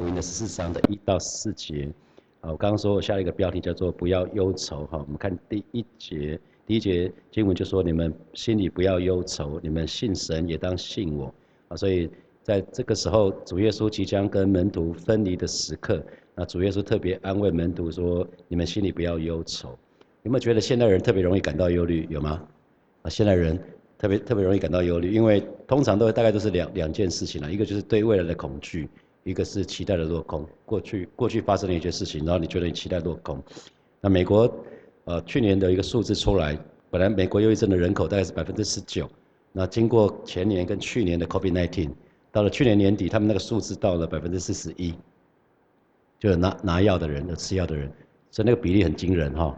福音的十四章的一到四节。啊，我刚刚说我下一个标题叫做“不要忧愁”哈。我们看第一节，第一节经文就说：“你们心里不要忧愁，你们信神也当信我。”啊，所以在这个时候，主耶稣即将跟门徒分离的时刻，那主耶稣特别安慰门徒说：“你们心里不要忧愁。”有没有觉得现代人特别容易感到忧虑？有吗？啊，现代人特别特别容易感到忧虑，因为通常都大概都是两两件事情了，一个就是对未来的恐惧。一个是期待的落空，过去过去发生了一些事情，然后你觉得你期待落空。那美国，呃，去年的一个数字出来，本来美国忧郁症的人口大概是百分之十九，那经过前年跟去年的 COVID-19，到了去年年底，他们那个数字到了百分之四十一，就是拿拿药的人、有吃药的人，所以那个比例很惊人哈，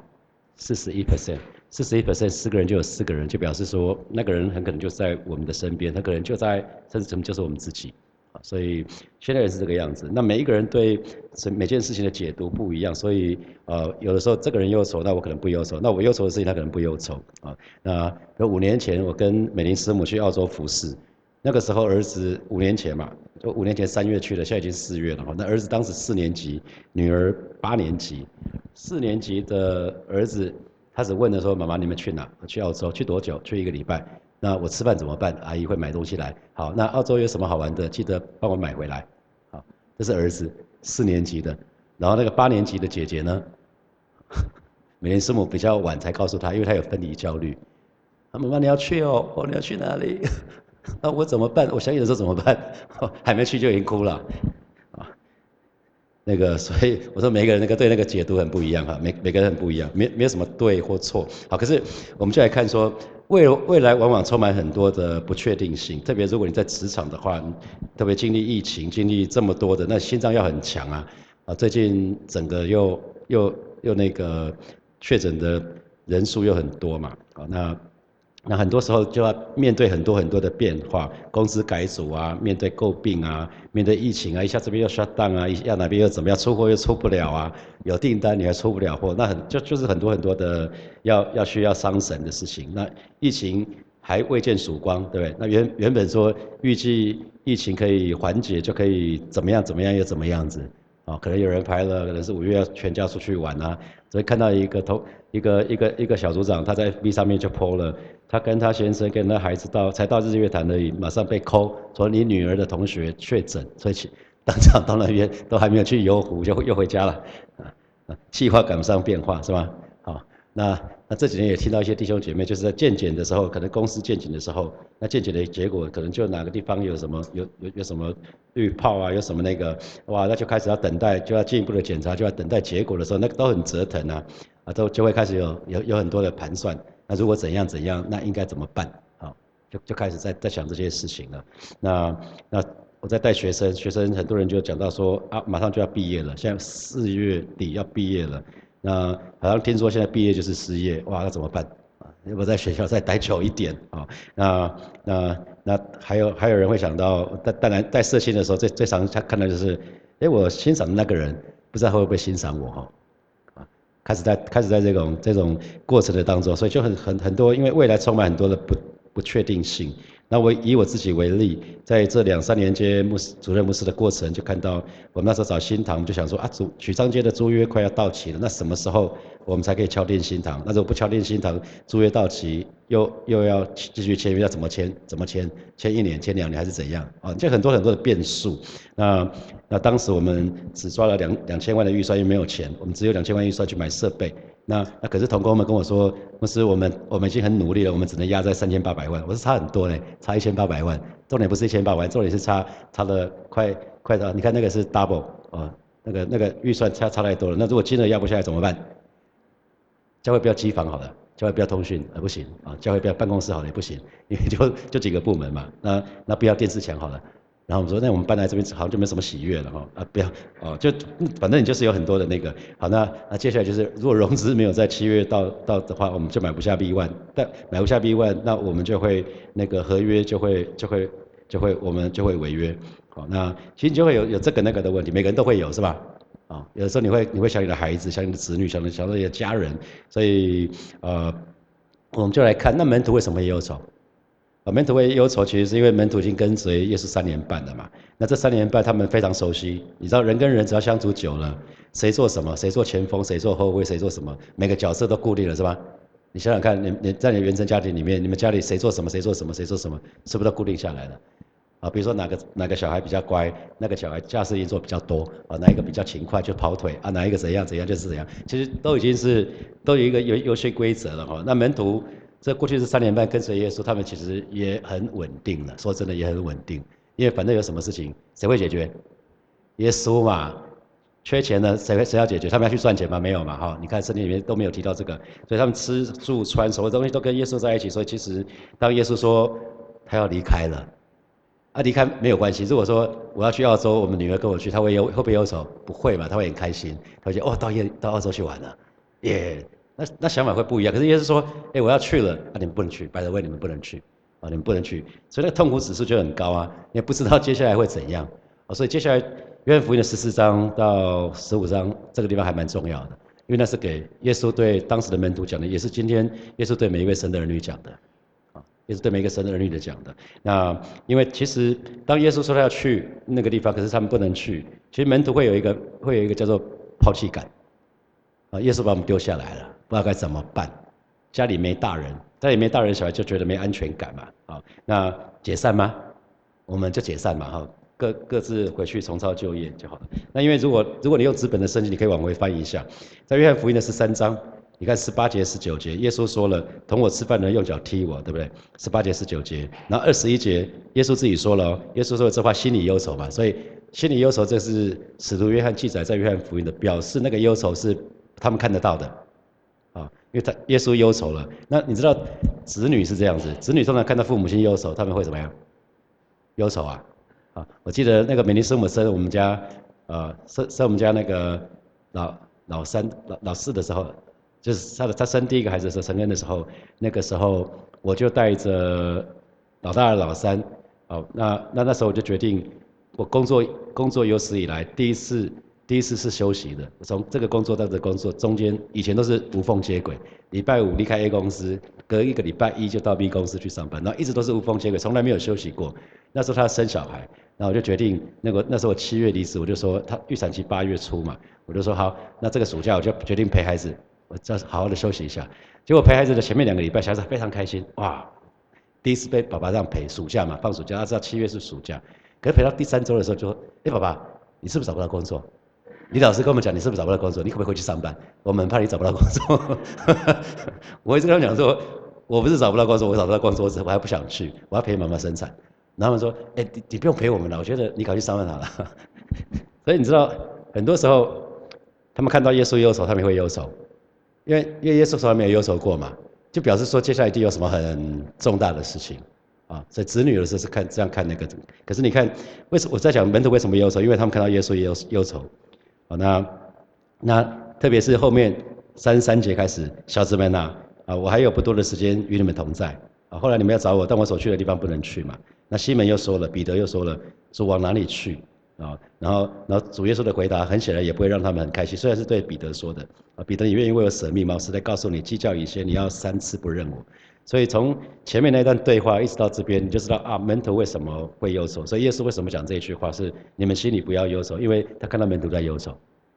四十一 percent，四十一 percent，四个人就有四个人，就表示说那个人很可能就在我们的身边，那个人就在，甚至可能就是我们自己。所以现在也是这个样子。那每一个人对每件事情的解读不一样，所以呃，有的时候这个人忧愁，那我可能不忧愁；那我忧愁的事情，他可能不忧愁啊。那五年前我跟美玲师母去澳洲服侍，那个时候儿子五年前嘛，就五年前三月去的，现在已经四月了哈。那儿子当时四年级，女儿八年级。四年级的儿子开始问的说：“妈妈，你们去哪？去澳洲？去多久？去一个礼拜。”那我吃饭怎么办？阿姨会买东西来。好，那澳洲有什么好玩的？记得帮我买回来。好，这是儿子四年级的。然后那个八年级的姐姐呢？每天师母比较晚才告诉他，因为他有分离焦虑。妈妈你要去哦，哦你要去哪里？那我怎么办？我想你的时候怎么办？还没去就已经哭了。啊，那个所以我说每个人那个对那个解读很不一样哈，每每个人很不一样，没没有什么对或错。好，可是我们就来看说。未未来往往充满很多的不确定性，特别如果你在职场的话，特别经历疫情，经历这么多的，那心脏要很强啊！啊，最近整个又又又那个确诊的人数又很多嘛，啊，那。那很多时候就要面对很多很多的变化，公司改组啊，面对诟病啊，面对疫情啊，一下这边又 shut down 啊，一下哪边又怎么样，出货又出不了啊，有订单你还出不了货，那很就就是很多很多的要要需要伤神的事情。那疫情还未见曙光，对不对？那原原本说预计疫情可以缓解，就可以怎么样怎么样又怎么样子，啊，可能有人排了，可能是五月要全家出去玩啊，所以看到一个头一个一个一个小组长，他在 B 上面就 po 了。他跟他先生跟那孩子到才到日月潭而已，马上被扣，说你女儿的同学确诊，所以当场到那边都还没有去游湖，就又回家了。啊啊，计划赶不上变化是吧？好，那那这几年也听到一些弟兄姐妹，就是在健检的时候，可能公司健检的时候，那健检的结果可能就哪个地方有什么有有有什么滤泡啊，有什么那个，哇，那就开始要等待，就要进一步的检查，就要等待结果的时候，那个都很折腾啊，啊，都就会开始有有有很多的盘算。那如果怎样怎样，那应该怎么办？好，就就开始在在想这些事情了。那那我在带学生，学生很多人就讲到说啊，马上就要毕业了，现在四月底要毕业了。那好像听说现在毕业就是失业，哇，那怎么办？啊，要不在学校再待久一点啊？那那那还有还有人会想到，但当然带社青的时候，最最常他看到就是，哎，我欣赏的那个人，不知道会不会欣赏我哈？开始在开始在这种这种过程的当中，所以就很很很多，因为未来充满很多的不不确定性。那我以我自己为例，在这两三年间牧师主任牧师的过程，就看到我们那时候找新堂，就想说啊，主曲章街的租约快要到期了，那什么时候我们才可以敲定新堂？那如果不敲定新堂，租约到期又又要继续签约，要怎么签？怎么签？签一年、签两年还是怎样？啊，就很多很多的变数。那那当时我们只抓了两两千万的预算，又没有钱，我们只有两千万预算去买设备。那那可是同工们跟我说，牧师，我们我们已经很努力了，我们只能压在三千八百万。我说差很多嘞，差一千八百万。重点不是一千八百万，重点是差差了快快到，你看那个是 double 啊，那个那个预算差差太多了。那如果金额压不下来怎么办？教会不要机房好了，教会不要通讯啊不行啊，教会不要办公室好了也不行，因为就就几个部门嘛。那那不要电视墙好了。然后我们说，那我们搬来这边好像就没什么喜悦了哈啊，不要哦，就反正你就是有很多的那个好，那那接下来就是如果融资没有在七月到到的话，我们就买不下 B one，但买不下 B one，那我们就会那个合约就会就会就会我们就会违约，好，那其实就会有有这个那个的问题，每个人都会有是吧？啊，有的时候你会你会想你的孩子，想你的子女，想想到你的家人，所以呃，我们就来看那门徒为什么也有走？啊，门徒会忧愁，其实是因为门徒已经跟随耶稣三年半了嘛。那这三年半他们非常熟悉，你知道人跟人只要相处久了，谁做什么，谁做前锋，谁做后卫，谁做什么，每个角色都固定了是吧？你想想看，你你在你原生家庭里面，你们家里谁做什么，谁做什么，谁做什么，是不是都固定下来了？啊，比如说哪个哪个小孩比较乖，那个小孩驾驶运做比较多，啊，哪一个比较勤快就跑腿，啊，哪一个怎样怎样就是怎样，其实都已经是都有一个游游戏规则了哈。那门徒这过去是三年半跟随耶稣，他们其实也很稳定了，说真的也很稳定，因为反正有什么事情谁会解决？耶稣嘛。缺钱呢，谁谁要解决？他们要去赚钱吗？没有嘛，哈！你看圣经里面都没有提到这个，所以他们吃住穿所有东西都跟耶稣在一起。所以其实当耶稣说他要离开了，啊，离开没有关系。如果说我要去澳洲，我们女儿跟我去，他会忧会不会忧愁？不会嘛，他会很开心，他会觉得哦，到耶到澳洲去玩了，耶！那那想法会不一样。可是耶稣说，哎，我要去了，啊，你们不能去，白的为你们不能去，啊，你们不能去，所以那个痛苦指数就很高啊，也不知道接下来会怎样，啊，所以接下来。约翰福音的十四章到十五章这个地方还蛮重要的，因为那是给耶稣对当时的门徒讲的，也是今天耶稣对每一位神的儿女讲的，啊，也是对每一个神的儿女的讲的。那因为其实当耶稣说他要去那个地方，可是他们不能去，其实门徒会有一个会有一个叫做抛弃感，啊，耶稣把我们丢下来了，不知道该怎么办，家里没大人，家里没大人，小孩就觉得没安全感嘛，啊，那解散吗？我们就解散嘛，哈。各各自回去重操旧业就好了。那因为如果如果你用资本的圣经，你可以往回翻一下，在约翰福音的十三章，你看十八节、十九节，耶稣说了，同我吃饭的人用脚踢我，对不对？十八节、十九节，然后二十一节，耶稣自己说了，耶稣说这话心里忧愁嘛，所以心里忧愁，这是使徒约翰记载在约翰福音的，表示那个忧愁是他们看得到的，因为他耶稣忧愁了。那你知道子女是这样子，子女通常看到父母亲忧愁，他们会怎么样？忧愁啊。啊，我记得那个美丽生母生我们家，呃，生生我们家那个老老三老老四的时候，就是他的他生第一个孩子的时候，成人的时候，那个时候我就带着老大老三，哦，那那那时候我就决定，我工作工作有史以来第一次第一次是休息的，从这个工作到这个工作中间，以前都是无缝接轨，礼拜五离开 A 公司，隔一个礼拜一就到 B 公司去上班，然后一直都是无缝接轨，从来没有休息过。那时候他生小孩。那我就决定，那个那时候我七月离职，我就说他预产期八月初嘛，我就说好，那这个暑假我就决定陪孩子，我再好好的休息一下。结果陪孩子的前面两个礼拜，小孩子非常开心，哇，第一次被爸爸这样陪，暑假嘛，放暑假，他知道七月是暑假。可是陪到第三周的时候，就说，哎，爸爸，你是不是找不到工作？李老师跟我们讲，你是不是找不到工作？你可不可以回去上班？我们怕你找不到工作。我一直跟他讲说，我不是找不到工作，我找不到工作，我还不想去，我要陪妈妈生产。然后说：“哎，你你不用陪我们了，我觉得你赶去上班好了。”所以你知道，很多时候他们看到耶稣忧愁，他们会忧愁，因为因为耶稣从来没有忧愁过嘛，就表示说接下来一定有什么很重大的事情啊。所以子女有时候是看这样看那个，可是你看，为什么我在讲门徒为什么忧愁？因为他们看到耶稣也有忧愁。好，那那特别是后面三十三节开始，小子们呐，啊，我还有不多的时间与你们同在啊。后来你们要找我，但我所去的地方不能去嘛。那西门又说了，彼得又说了，说往哪里去啊？然后，然后主耶稣的回答很显然也不会让他们很开心。虽然是对彼得说的啊，彼得你愿意为我舍命吗？是在告诉你，计较一些，你要三次不认我。所以从前面那段对话一直到这边，你就知道啊，门徒为什么会忧愁。所以耶稣为什么讲这一句话？是你们心里不要忧愁，因为他看到门徒在忧愁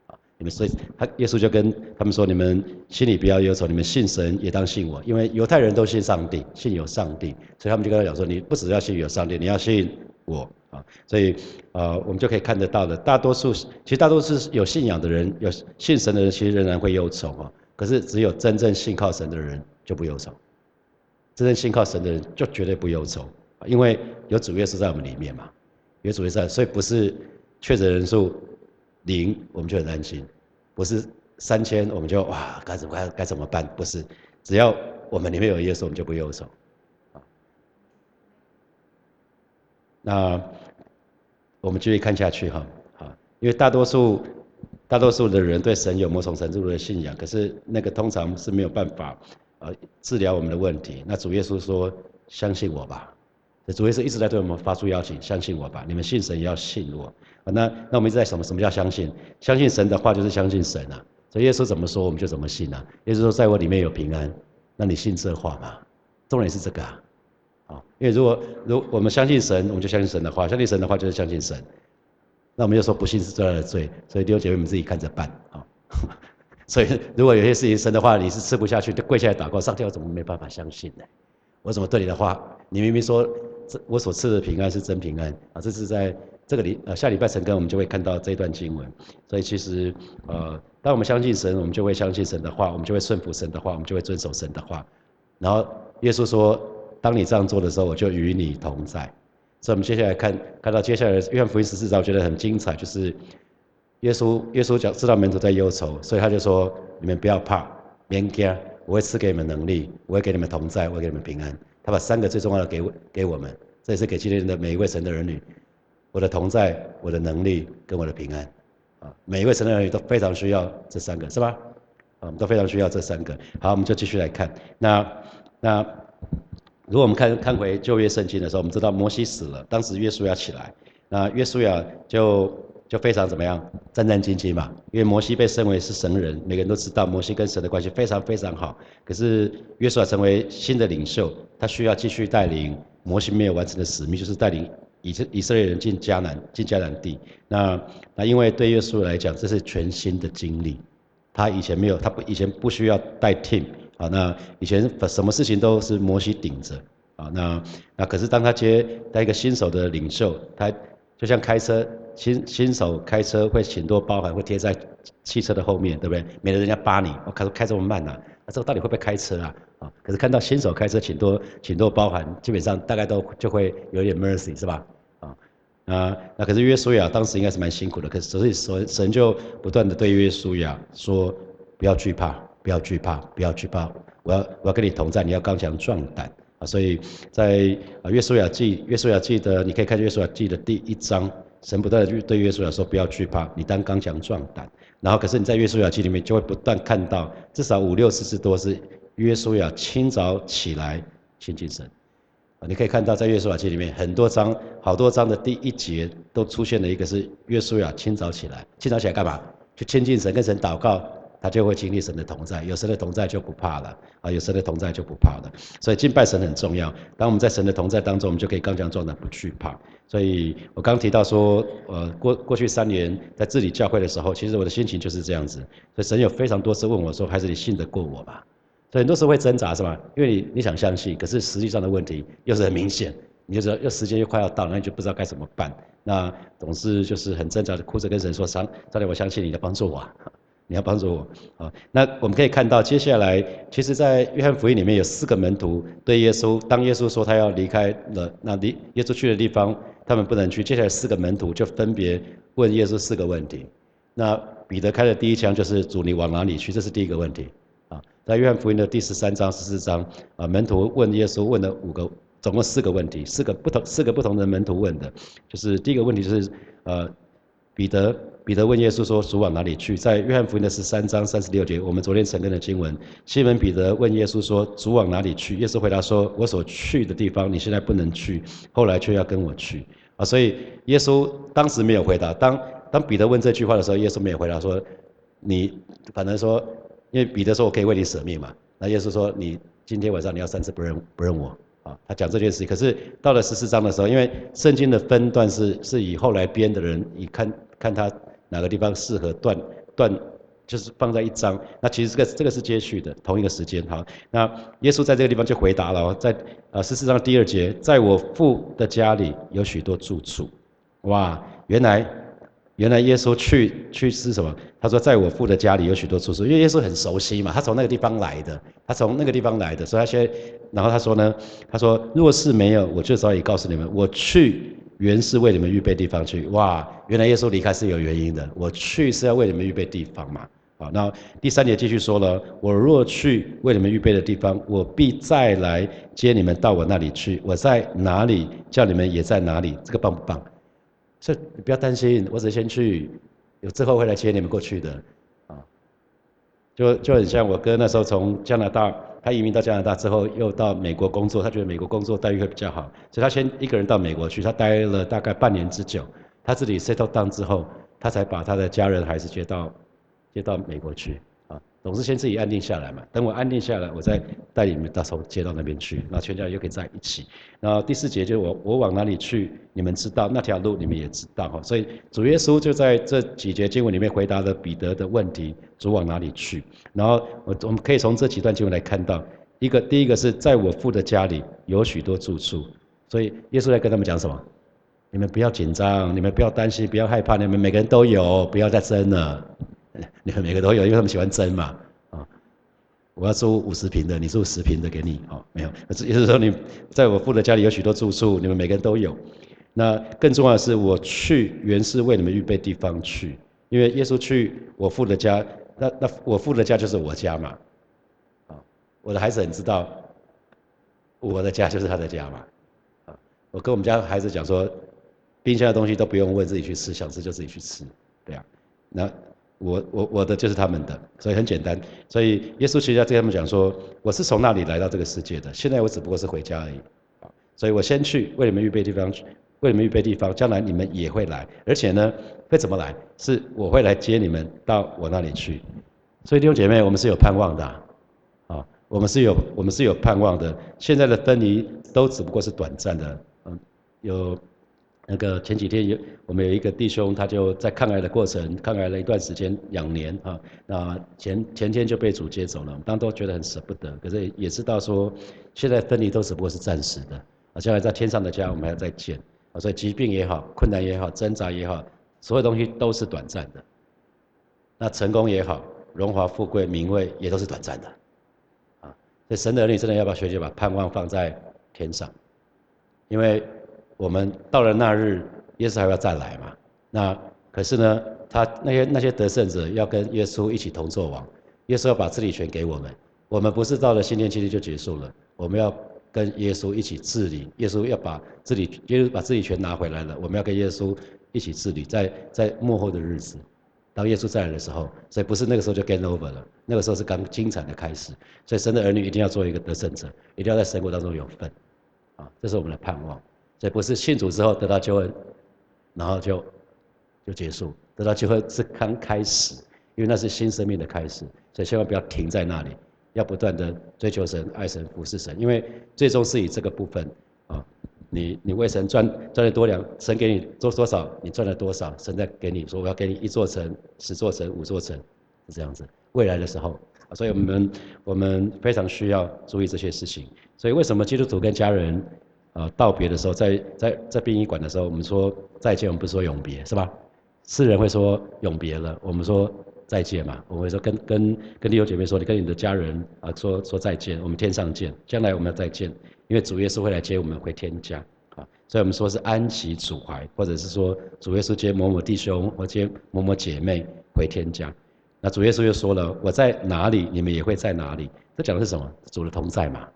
啊。你们所以他耶稣就跟他们说：你们心里不要忧愁，你们信神也当信我，因为犹太人都信上帝，信有上帝，所以他们就跟他讲说：你不只要信有上帝，你要信我啊！所以呃，我们就可以看得到的，大多数其实大多数有信仰的人，有信神的人，其实仍然会忧愁啊。可是只有真正信靠神的人就不忧愁，真正信靠神的人就绝对不忧愁，因为有主耶稣在我们里面嘛，有主耶稣在，所以不是确诊人数。零，我们就很安心；不是三千，我们就哇，该怎么该该怎么办？不是，只要我们里面有耶稣，我们就不忧愁。那我们继续看下去哈，好，因为大多数大多数的人对神有某种程度的信仰，可是那个通常是没有办法呃治疗我们的问题。那主耶稣说：“相信我吧。”主耶稣一直在对我们发出邀请：“相信我吧，你们信神也要信我。”那那我们一直在什么？什么叫相信？相信神的话就是相信神啊。所以耶稣怎么说，我们就怎么信啊。耶稣说，在我里面有平安，那你信这话吗？重点是这个啊。啊，因为如果如我们相信神，我们就相信神的话；相信神的话，就是相信神。那我们又说不信是最大的罪，所以弟兄姐妹们自己看着办啊。所以如果有些事情神的话你是吃不下去，就跪下来祷告，上帝我怎么没办法相信呢？我怎么对你的话？你明明说这我所赐的平安是真平安啊！这是在这个礼呃下礼拜晨更我们就会看到这段经文。所以其实呃，当我们相信神，我们就会相信神的话，我们就会顺服神的话，我们就会遵守神的话。然后耶稣说，当你这样做的时候，我就与你同在。所以我们接下来看看到接下来约翰福音十四章，我觉得很精彩，就是耶稣耶稣讲知道门徒在忧愁，所以他就说你们不要怕，别惊。我会赐给你们能力，我会给你们同在，我会给你们平安。他把三个最重要的给给我们，这也是给今天的每一位神的儿女。我的同在，我的能力跟我的平安，啊，每一位神的儿女都非常需要这三个，是吧？啊，我们都非常需要这三个。好，我们就继续来看。那那如果我们看看回旧约圣经的时候，我们知道摩西死了，当时约书亚起来，那约书亚就。就非常怎么样战战兢兢嘛，因为摩西被升为是神人，每个人都知道摩西跟神的关系非常非常好。可是约书亚成为新的领袖，他需要继续带领摩西没有完成的使命，就是带领以色以色列人进迦南进迦南地。那那因为对约书亚来讲，这是全新的经历，他以前没有，他不以前不需要带 team 啊，那以前什么事情都是摩西顶着啊，那那可是当他接带一个新手的领袖，他就像开车。新新手开车会请多包，含会贴在汽车的后面，对不对？免得人家扒你。我开开这么慢呐，那这个到底会不会开车啊？啊，可是看到新手开车请多请多包含，基本上大概都就会有点 mercy 是吧？啊啊，那可是约书亚当时应该是蛮辛苦的，可是所以神神就不断的对约书亚说：不要惧怕，不要惧怕，不要惧怕，我要我要跟你同在，你要刚强壮胆啊！所以在啊约书亚记约书亚记的，你可以看约书亚记的第一章。神不断的对约书亚说：“不要惧怕，你当刚强壮胆。”然后，可是你在约书亚记里面就会不断看到至少五六十次多是约书亚清早起来亲近神。你可以看到在约书亚记里面很多章，好多章的第一节都出现了一个是约书亚清早起来，清早起来干嘛？去亲近神，跟神祷告。他就会经历神的同在，有神的同在就不怕了啊！有神的同在就不怕了。所以敬拜神很重要。当我们在神的同在当中，我们就可以刚强壮胆，不惧怕。所以我刚提到说，呃，过过去三年在治理教会的时候，其实我的心情就是这样子。所以神有非常多次问我说：“孩子你信得过我吗？”所以很多时候会挣扎，是吧？因为你你想相信，可是实际上的问题又是很明显，你就说又时间又快要到，那你就不知道该怎么办。那总是就是很挣扎的哭着跟神说：“上，上帝，我相信你的帮助我。”你要帮助我啊！那我们可以看到，接下来其实，在约翰福音里面有四个门徒对耶稣，当耶稣说他要离开了，那离耶稣去的地方，他们不能去。接下来四个门徒就分别问耶稣四个问题。那彼得开的第一枪就是主，你往哪里去？这是第一个问题啊。在约翰福音的第十三章、十四章啊，门徒问耶稣问了五个，总共四个问题，四个不同四个不同的门徒问的，就是第一个问题就是呃，彼得。彼得问耶稣说：“主往哪里去？”在约翰福音的十三章三十六节，我们昨天承认的经文。西门彼得问耶稣说：“主往哪里去？”耶稣回答说：“我所去的地方，你现在不能去，后来却要跟我去。”啊，所以耶稣当时没有回答。当当彼得问这句话的时候，耶稣没有回答说：“你反正说，因为彼得说我可以为你舍命嘛。”那耶稣说：“你今天晚上你要三次不认不认我。”啊，他讲这件事情。可是到了十四章的时候，因为圣经的分段是是以后来编的人以看看他。哪个地方适合断断，就是放在一章。那其实这个这个是接续的，同一个时间。好，那耶稣在这个地方就回答了，在呃十四章第二节，在我父的家里有许多住处。哇，原来原来耶稣去去是什么？他说在我父的家里有许多住处，因为耶稣很熟悉嘛，他从那个地方来的，他从那个地方来的，所以他先，然后他说呢，他说若是没有，我就早已告诉你们，我去。原是为你们预备地方去，哇！原来耶稣离开是有原因的。我去是要为你们预备地方嘛，好，那第三节继续说了，我若去为你们预备的地方，我必再来接你们到我那里去。我在哪里，叫你们也在哪里，这个棒不棒？所以你不要担心，我只先去，有之后会来接你们过去的，啊，就就很像我哥那时候从加拿大。他移民到加拿大之后，又到美国工作。他觉得美国工作待遇会比较好，所以他先一个人到美国去。他待了大概半年之久。他自己 settle down 之后，他才把他的家人孩子接到接到美国去。总是先自己安定下来嘛。等我安定下来，我再带你们到时候接到那边去，那全家又可以在一起。然后第四节就是我我往哪里去，你们知道那条路你们也知道哈。所以主耶稣就在这几节经文里面回答了彼得的问题：主往哪里去？然后我我们可以从这几段经文来看到，一个第一个是在我父的家里有许多住处，所以耶稣在跟他们讲什么？你们不要紧张，你们不要担心，不要害怕，你们每个人都有，不要再争了。你们每个都有，因为他们喜欢争嘛。啊，我要租五十平的，你住十平的给你。哦，没有，意思是说你在我父的家里有许多住处，你们每个人都有。那更重要的是，我去原是为你们预备地方去，因为耶稣去我父的家，那那我父的家就是我家嘛。啊，我的孩子很知道，我的家就是他的家嘛。啊，我跟我们家孩子讲说。冰箱的东西都不用问，自己去吃，想吃就自己去吃，对啊。那我我我的就是他们的，所以很简单。所以耶稣其实在跟他们讲说，我是从那里来到这个世界的，现在我只不过是回家而已。啊，所以我先去为你们预备地方去，为你们预备地方，将来你们也会来，而且呢，会怎么来？是我会来接你们到我那里去。所以弟兄姐妹，我们是有盼望的，啊，我们是有我们是有盼望的。现在的分离都只不过是短暂的，嗯，有。那个前几天有我们有一个弟兄，他就在抗癌的过程，抗癌了一段时间，两年啊。那前前天就被主接走了，当都觉得很舍不得，可是也知道说，现在分离都只不过是暂时的，啊，将来在天上的家我们还要再见，啊，所以疾病也好，困难也好，挣扎也好，所有东西都是短暂的。那成功也好，荣华富贵名位也都是短暂的，啊，所以神的儿女真的要不要学习把盼望放在天上，因为。我们到了那日，耶稣还要再来嘛？那可是呢，他那些那些得胜者要跟耶稣一起同作王，耶稣要把治理权给我们。我们不是到了新天期就结束了，我们要跟耶稣一起治理。耶稣要把治理，耶稣把治理权拿回来了，我们要跟耶稣一起治理。在在幕后的日子，当耶稣再来的时候，所以不是那个时候就 get over 了，那个时候是刚精彩的开始。所以神的儿女一定要做一个得胜者，一定要在神国当中有份，啊，这是我们的盼望。所以不是信主之后得到救恩，然后就就结束。得到救恩是刚开始，因为那是新生命的开始，所以千万不要停在那里，要不断的追求神、爱神、服侍神。因为最终是以这个部分啊，你你为神赚赚了多两，神给你做多少，你赚了多少，神再给你说我要给你一座城、十座城、五座城，是这样子。未来的时候，所以我们我们非常需要注意这些事情。所以为什么基督徒跟家人？啊，道别的时候，在在在殡仪馆的时候，我们说再见，我们不说永别，是吧？世人会说永别了，我们说再见嘛。我们会说跟跟跟弟兄姐妹说，你跟你的家人啊说说再见，我们天上见，将来我们要再见，因为主耶稣会来接我们回天家啊。所以我们说是安息主怀，或者是说主耶稣接某某弟兄或接某某姐妹回天家。那主耶稣又说了，我在哪里，你们也会在哪里。这讲的是什么？主的同在嘛。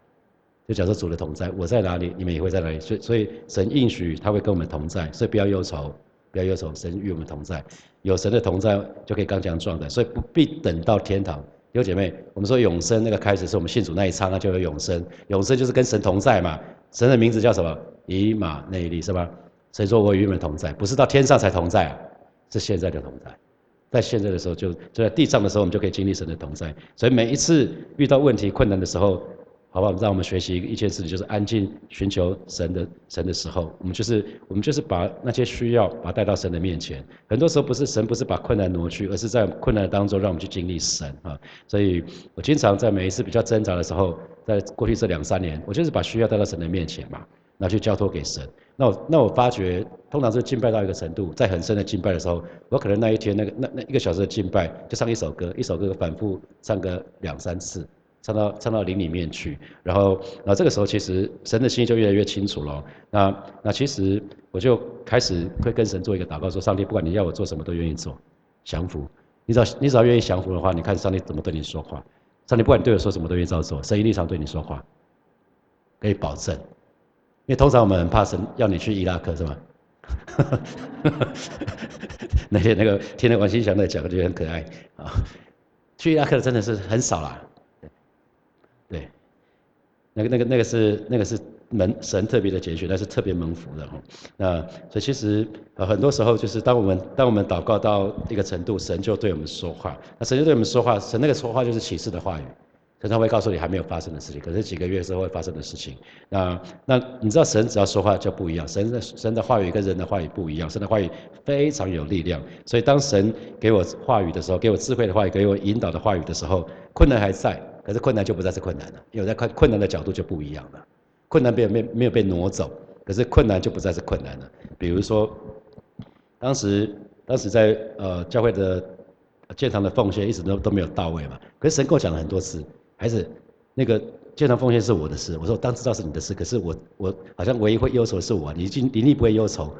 就假设主的同在，我在哪里，你们也会在哪里。所以，所以神应许他会跟我们同在，所以不要忧愁，不要忧愁，神与我们同在。有神的同在，就可以刚强壮胆。所以不必等到天堂。有姐妹，我们说永生那个开始是我们信主那一刹那就有永生，永生就是跟神同在嘛。神的名字叫什么？以马内利是吧？所以说我与你们同在，不是到天上才同在，是现在就同在。在现在的时候，就就在地上的时候，我们就可以经历神的同在。所以每一次遇到问题困难的时候，好不好？让我们学习一件事情，就是安静寻求神的神的时候，我们就是我们就是把那些需要把带到神的面前。很多时候不是神不是把困难挪去，而是在困难当中让我们去经历神啊。所以我经常在每一次比较挣扎的时候，在过去这两三年，我就是把需要带到神的面前嘛，拿去交托给神。那我那我发觉，通常是敬拜到一个程度，在很深的敬拜的时候，我可能那一天那个那那一个小时的敬拜，就唱一首歌，一首歌反复唱个两三次。唱到唱到灵里面去，然后然后这个时候其实神的心意就越来越清楚了。那那其实我就开始会跟神做一个祷告，说上帝不管你要我做什么都愿意做，降服。你只要你只要愿意降服的话，你看上帝怎么对你说话。上帝不管你对我说什么都愿意照做，神一定常对你说话，可以保证。因为通常我们很怕神要你去伊拉克是吗？那些那个听了王心祥的讲，觉得很可爱啊。去伊拉克真的是很少啦。那个、那个、那个是那个是门神特别的拣选，那是特别蒙福的哈。那所以其实呃很多时候就是当我们当我们祷告到一个程度，神就对我们说话。那神就对我们说话，神那个说话就是启示的话语，神他会告诉你还没有发生的事情，可是几个月之后会发生的事情。那那你知道神只要说话就不一样，神的神的话语跟人的话语不一样，神的话语非常有力量。所以当神给我话语的时候，给我智慧的话语，给我引导的话语的时候，困难还在，可是困难就不再是困难了，因为在困困难的角度就不一样了。困难被没没有被挪走，可是困难就不再是困难了。比如说，当时当时在呃教会的建堂的奉献一直都都没有到位嘛。可是神跟我讲了很多次，还是那个建堂奉献是我的事。我说我当知道是你的事，可是我我好像唯一会忧愁的是我，你尽你你不会忧愁。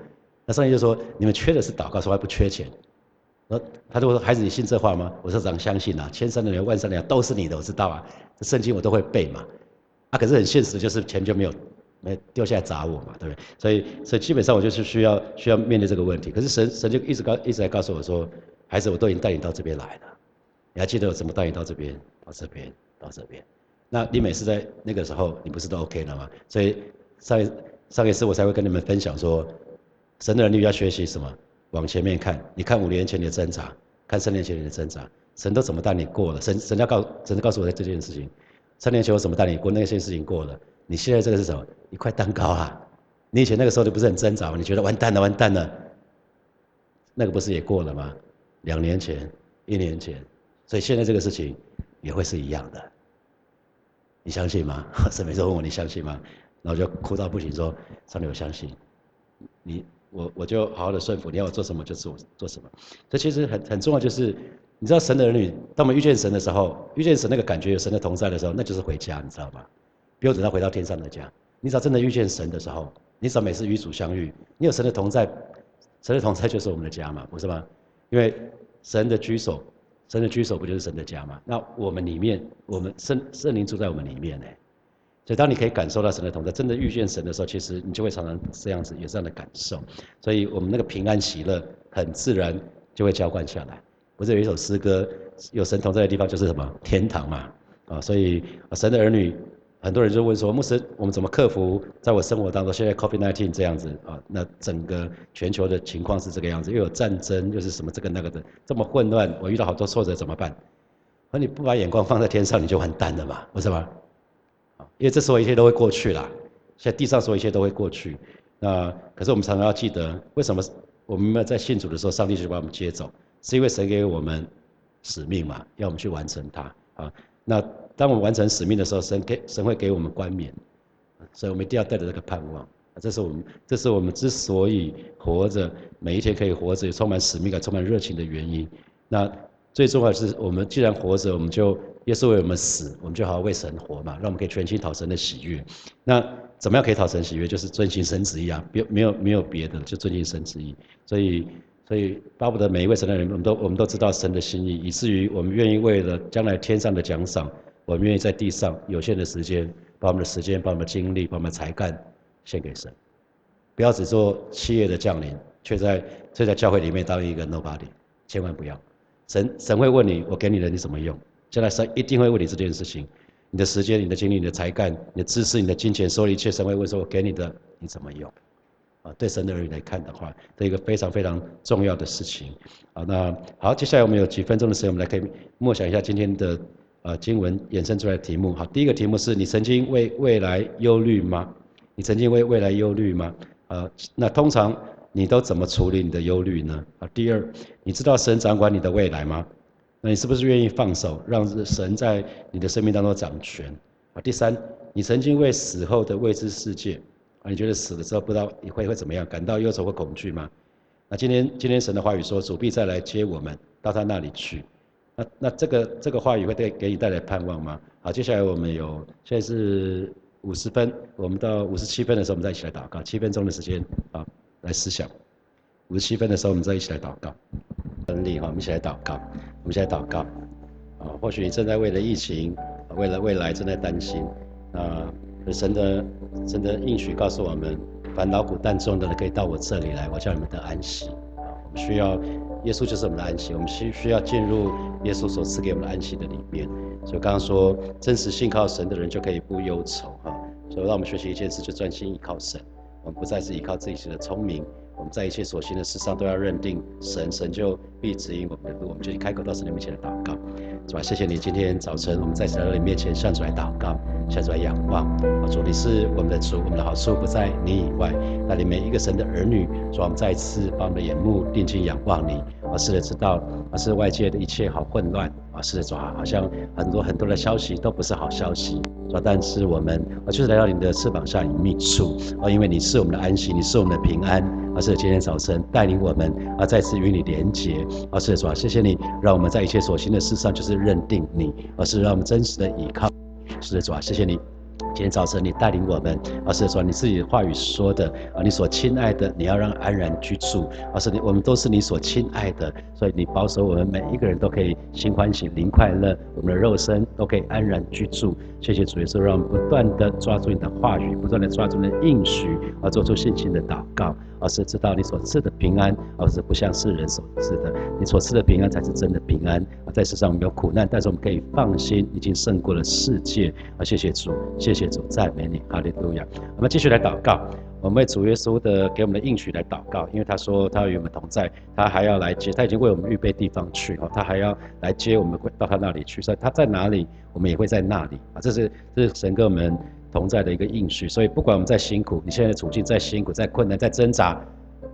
那上帝就说你们缺的是祷告，说还不缺钱。那他就会说孩子你信这话吗？我说怎相信啊？千山的人万山的人都是你的，我知道啊。这圣经我都会背嘛。啊，可是很现实，就是钱就没有没掉下来砸我嘛，对不对？所以，所以基本上我就是需要需要面对这个问题。可是神神就一直告一直在告诉我说，孩子，我都已经带你到这边来了。你还记得我怎么带你到这边？到这边，到这边。那你每次在那个时候，你不是都 OK 了吗？所以上一上一次我才会跟你们分享说，神的儿女要学习什么？往前面看，你看五年前你的挣扎，看三年前你的挣扎，神都怎么带你过了？神神要告神要告诉我这件事情。三年前我怎么带你过那些事情过了？你现在这个是什么？一块蛋糕啊！你以前那个时候就不是很挣扎吗？你觉得完蛋了，完蛋了。那个不是也过了吗？两年前、一年前，所以现在这个事情也会是一样的。你相信吗？神每次问我你相信吗？然后就哭到不行，说上帝我相信。你我我就好好的顺服，你要我做什么就做做什么。这其实很很重要，就是。你知道神的儿女，当我们遇见神的时候，遇见神那个感觉有神的同在的时候，那就是回家，你知道吗？不用等到回到天上的家。你只要真的遇见神的时候，你只要每次与主相遇，你有神的同在，神的同在就是我们的家嘛，不是吗？因为神的居所，神的居所不就是神的家吗？那我们里面，我们圣圣灵住在我们里面呢。所以当你可以感受到神的同在，真的遇见神的时候，其实你就会常常这样子有这样的感受。所以我们那个平安喜乐，很自然就会浇灌下来。不是有一首诗歌，有神同在的地方就是什么天堂嘛？啊，所以神的儿女，很多人就问说，牧师，我们怎么克服在我生活当中现在 COVID-19 这样子啊？那整个全球的情况是这个样子，又有战争，又是什么这个那个的，这么混乱，我遇到好多挫折怎么办？而你不把眼光放在天上，你就完蛋了嘛，不是吗？因为这时候一切都会过去了，现在地上所有一切都会过去。那可是我们常常要记得，为什么我们在信主的时候，上帝就把我们接走？是因为神给我们使命嘛，要我们去完成它啊。那当我们完成使命的时候，神给神会给我们冠冕，所以我们一定要带着这个盼望。这是我们，这是我们之所以活着，每一天可以活着，充满使命感、充满热情的原因。那最重要的是，我们既然活着，我们就耶稣为我们死，我们就好好为神活嘛，让我们可以全心讨神的喜悦。那怎么样可以讨神喜悦？就是遵行神旨意啊，别没有没有别的，就遵行神旨意。所以。所以巴不得每一位神的人，我们都我们都知道神的心意，以至于我们愿意为了将来天上的奖赏，我们愿意在地上有限的时间，把我们的时间、把我们的精力、把我们才干献给神。不要只做企业的降临，却在却在教会里面当一个 nobody，千万不要。神神会问你，我给你的你怎么用？将来神一定会问你这件事情，你的时间、你的精力、你的才干、你的知识、你的金钱，所有一切，神会问说，我给你的你怎么用？啊，对神的儿女来看的话，这一个非常非常重要的事情。啊，那好，接下来我们有几分钟的时间，我们来可以默想一下今天的呃经文衍生出来的题目。好，第一个题目是你曾经为未来忧虑吗？你曾经为未来忧虑吗？呃，那通常你都怎么处理你的忧虑呢？啊，第二，你知道神掌管你的未来吗？那你是不是愿意放手，让神在你的生命当中掌权？啊，第三，你曾经为死后的未知世界。啊，你觉得死的时候不知道你会会怎么样，感到忧愁或恐惧吗？那今天今天神的话语说，主必再来接我们到他那里去。那那这个这个话语会带给你带来盼望吗？好，接下来我们有现在是五十分，我们到五十七分的时候，我们再一起来祷告，七分钟的时间啊，来思想。五十七分的时候，我们再一起来祷告。能力哈，我们一起来祷告，我们一起来祷告。啊，或许你正在为了疫情，为了未来正在担心，啊。神的神的应许告诉我们，烦恼苦担重的人可以到我这里来，我叫你们得安息。啊，我们需要耶稣就是我们的安息，我们需需要进入耶稣所赐给我们的安息的里面。所以刚刚说，真实信靠神的人就可以不忧愁。哈，所以让我们学习一件事，就专心依靠神。我们不再是依靠自己的聪明，我们在一切所行的事上都要认定神，神就必指引我们的路。我们就去开口到神的面前来祷告，是吧？谢谢你，今天早晨我们在神的面前向主来祷告，向主来仰望。啊，主你是我们的主，我们的好处不在你以外。那里每一个神的儿女，主我们再次把我们的眼目定睛仰望你。啊，是的，知道啊，是外界的一切好混乱。啊，是的，主啊，好像很多很多的消息都不是好消息。主但是我们啊，就是来到你的翅膀下隐秘处。啊，因为你是我们的安息，你是我们的平安。而，是今天早晨带领我们啊，再次与你连结。而，是的，主啊，谢谢你，让我们在一切所行的事上就是认定你，而是让我们真实的依靠。是的，主啊，谢谢你。今天早晨，你带领我们，而是说你自己的话语说的啊，你所亲爱的，你要让安然居住，而是你我们都是你所亲爱的，所以你保守我们每一个人都可以心欢喜、灵快乐，我们的肉身都可以安然居住。谢谢主耶稣，让我们不断的抓住你的话语，不断的抓住你的应许，而做出信心的祷告。而是知道你所赐的平安，而是不像世人所赐的。你所赐的平安才是真的平安。在世上我们有苦难，但是我们可以放心，已经胜过了世界。啊，谢谢主，谢谢主，赞美你，哈利路亚。我们继续来祷告，我们为主耶稣的给我们的应许来祷告，因为他说他与我们同在，他还要来接，他已经为我们预备地方去，哦，他还要来接我们会到他那里去。所以他在哪里，我们也会在那里。啊，这是这是神给我们。同在的一个应许，所以不管我们再辛苦，你现在的处境再辛苦、再困难、再挣扎，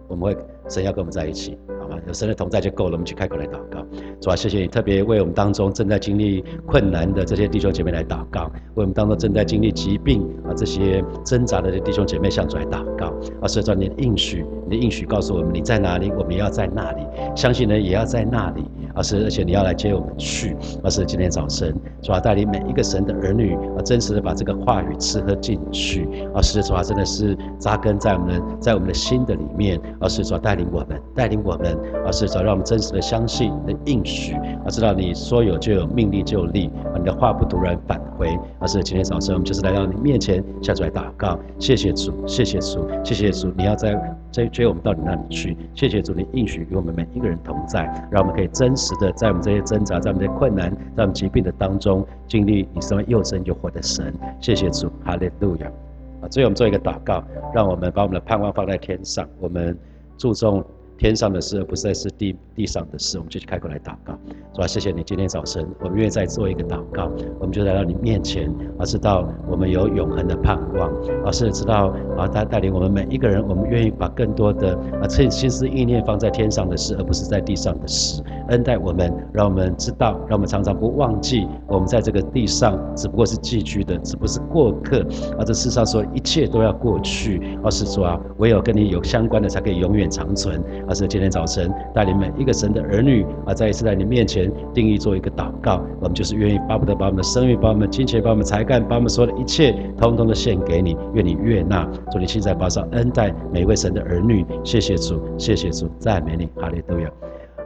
我们会神要跟我们在一起。好吗有神的同在就够了，我们去开口来祷告。主啊，谢谢你特别为我们当中正在经历困难的这些弟兄姐妹来祷告，为我们当中正在经历疾病啊这些挣扎的弟兄姐妹向主来祷告。啊，所以说你的应许，你的应许告诉我们你在哪里，我们要在那里，相信呢也要在那里。啊，是而且你要来接我们去。啊，是今天早晨主啊带领每一个神的儿女啊，真实的把这个话语吃喝进去。啊，是主啊真的是扎根在我们在我们的心的里面。而，是主带领我们，带领我们。而是说，让我们真实的相信你的应许，而知道你说有就有，命立就立，你的话不突然返回。而是今天早晨，我们就是来到你面前，下出来祷告，谢谢主，谢谢主，谢谢主，你要在追追我们到你那里去。谢谢主，你应许与我们每一个人同在，让我们可以真实的在我们这些挣扎、在我们这些困难、在我们疾病的当中，经历你身为又真又活的神。谢谢主，哈利路亚。所以我们做一个祷告，让我们把我们的盼望放在天上，我们注重。天上的事，而不再是地地上的事，我们就去开口来祷告，是吧？谢谢你，今天早晨我们愿意再做一个祷告，我们就来到你面前，而知道我们有永恒的盼望，而是知道啊，他带领我们每一个人，我们愿意把更多的啊，趁心思意念放在天上的事，而不是在地上的事。恩待我们，让我们知道，让我们常常不忘记，我们在这个地上只不过是寄居的，只不过是过客，而这世上说一切都要过去，而是说啊，唯有跟你有相关的，才可以永远长存。而是今天早晨带领每一个神的儿女啊，再一次在你面前定义做一个祷告，我们就是愿意巴不得把我们的生命、把我们的金钱、把我们才干、把我们所有的一切，通通的献给你，愿你悦纳。祝你现在保上恩待每一位神的儿女，谢谢主，谢谢主，赞美你，哈利路亚。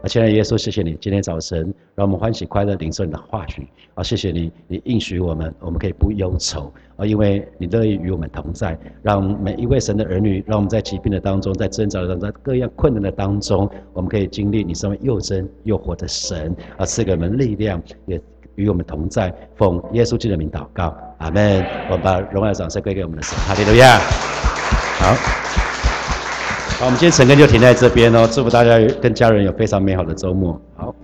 啊，亲爱的耶稣，谢谢你今天早晨让我们欢喜快乐领受你的话语。啊，谢谢你，你应许我们，我们可以不忧愁。啊，因为你乐意与我们同在，让每一位神的儿女，让我们在疾病的当中，在挣扎的当中，在各样困难的当中，我们可以经历你身为又真又活的神，啊，赐给我们力量，也与我们同在。奉耶稣基督的名祷告，阿门。我们把荣耀掌声归给我们的神，哈利路亚。好。好，我们今天晨更就停在这边哦。祝福大家跟家人有非常美好的周末。好